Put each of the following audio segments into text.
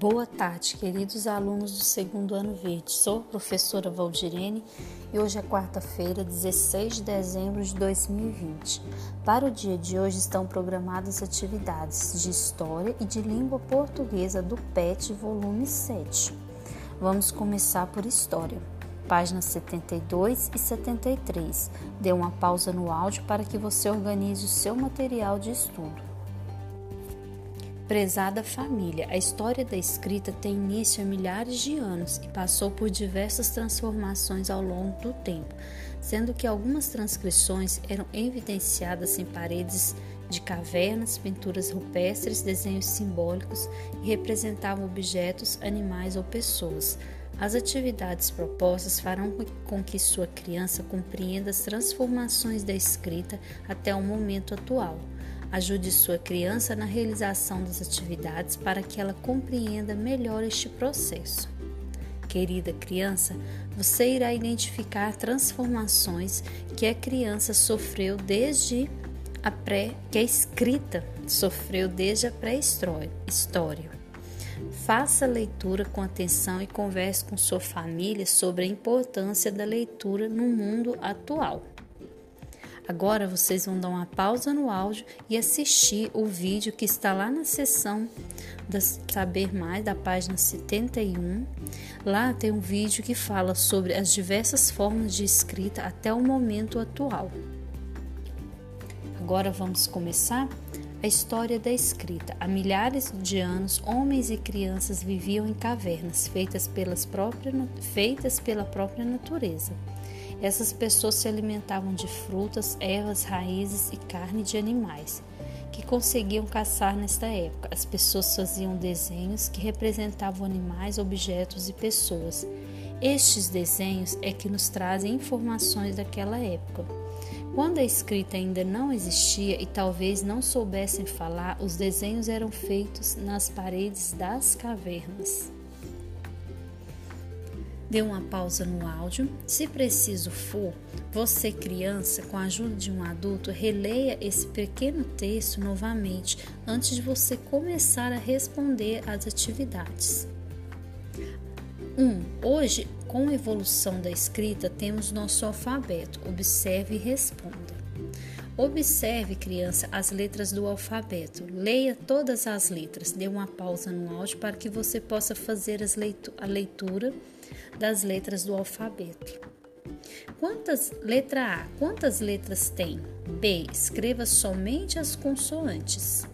Boa tarde, queridos alunos do segundo ano verde. Sou a professora Valdirene e hoje é quarta-feira, 16 de dezembro de 2020. Para o dia de hoje estão programadas atividades de História e de Língua Portuguesa do PET, volume 7. Vamos começar por História. Páginas 72 e 73. Dê uma pausa no áudio para que você organize o seu material de estudo. Prezada família, a história da escrita tem início há milhares de anos e passou por diversas transformações ao longo do tempo, sendo que algumas transcrições eram evidenciadas em paredes de cavernas, pinturas rupestres, desenhos simbólicos e representavam objetos, animais ou pessoas. As atividades propostas farão com que sua criança compreenda as transformações da escrita até o momento atual. Ajude sua criança na realização das atividades para que ela compreenda melhor este processo. Querida criança, você irá identificar transformações que a criança sofreu desde a pré, que a escrita sofreu desde a pré-história. Faça a leitura com atenção e converse com sua família sobre a importância da leitura no mundo atual. Agora vocês vão dar uma pausa no áudio e assistir o vídeo que está lá na seção da Saber Mais, da página 71. Lá tem um vídeo que fala sobre as diversas formas de escrita até o momento atual. Agora vamos começar a história da escrita. Há milhares de anos, homens e crianças viviam em cavernas feitas, pelas próprias, feitas pela própria natureza. Essas pessoas se alimentavam de frutas, ervas, raízes e carne de animais que conseguiam caçar nesta época. As pessoas faziam desenhos que representavam animais, objetos e pessoas. Estes desenhos é que nos trazem informações daquela época. Quando a escrita ainda não existia e talvez não soubessem falar, os desenhos eram feitos nas paredes das cavernas. Dê uma pausa no áudio. Se preciso for, você, criança, com a ajuda de um adulto, releia esse pequeno texto novamente antes de você começar a responder às atividades. 1. Um, hoje, com a evolução da escrita, temos nosso alfabeto. Observe e responda. Observe, criança, as letras do alfabeto. Leia todas as letras. Dê uma pausa no áudio para que você possa fazer leitu a leitura das letras do alfabeto. Quantas letra A? Quantas letras tem? B. Escreva somente as consoantes.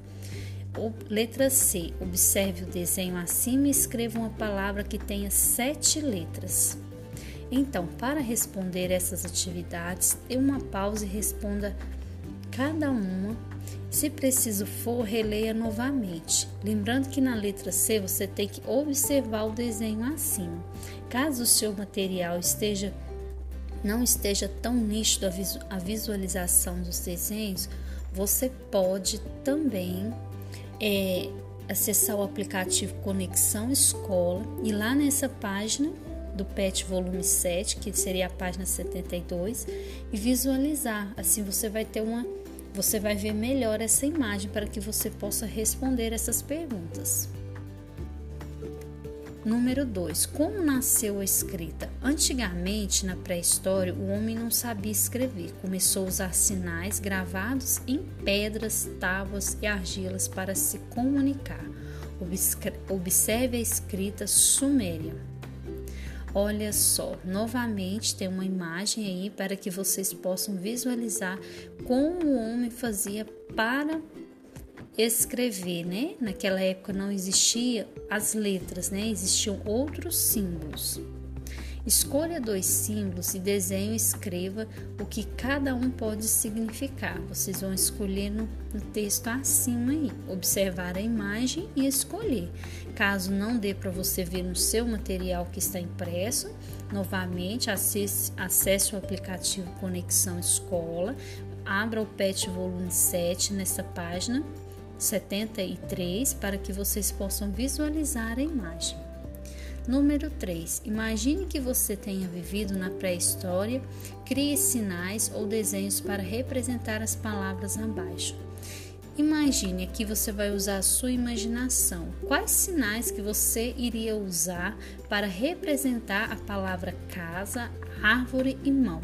letra C. Observe o desenho acima e escreva uma palavra que tenha sete letras. Então, para responder essas atividades, dê uma pausa e responda cada uma. Se preciso for, releia novamente. Lembrando que na letra C você tem que observar o desenho acima. Caso o seu material esteja não esteja tão nítido a visualização dos desenhos, você pode também é, acessar o aplicativo Conexão Escola e lá nessa página do PET volume 7, que seria a página 72, e visualizar. Assim você vai ter uma você vai ver melhor essa imagem para que você possa responder essas perguntas. Número 2. Como nasceu a escrita? Antigamente, na pré-história, o homem não sabia escrever. Começou a usar sinais gravados em pedras, tábuas e argilas para se comunicar. Observe a escrita suméria. Olha só, novamente tem uma imagem aí para que vocês possam visualizar como o homem fazia para escrever, né? Naquela época não existia as letras, né? Existiam outros símbolos. Escolha dois símbolos e desenhe e escreva o que cada um pode significar. Vocês vão escolher no, no, texto acima aí, observar a imagem e escolher. Caso não dê para você ver no seu material que está impresso, novamente acesse, acesse o aplicativo Conexão Escola, abra o PET volume 7 nessa página 73 para que vocês possam visualizar a imagem. Número 3. Imagine que você tenha vivido na pré-história, crie sinais ou desenhos para representar as palavras abaixo. Imagine aqui você vai usar a sua imaginação. Quais sinais que você iria usar para representar a palavra casa, árvore e mão?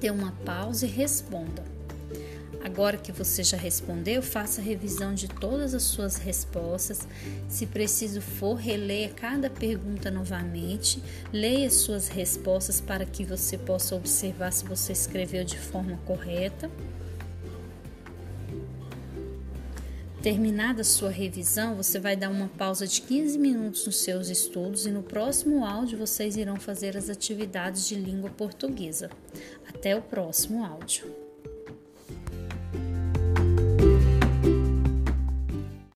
Dê uma pausa e responda. Agora que você já respondeu, faça revisão de todas as suas respostas. Se preciso for, releia cada pergunta novamente, leia suas respostas para que você possa observar se você escreveu de forma correta. Terminada a sua revisão, você vai dar uma pausa de 15 minutos nos seus estudos e no próximo áudio vocês irão fazer as atividades de língua portuguesa. Até o próximo áudio.